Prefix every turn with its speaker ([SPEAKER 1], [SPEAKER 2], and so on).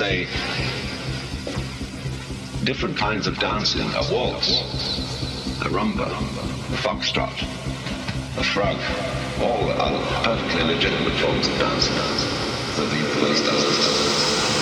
[SPEAKER 1] say, different kinds of dancing, a waltz, a rumba, a foxtrot, a frog, all are perfectly legitimate forms of dancing that the influence does.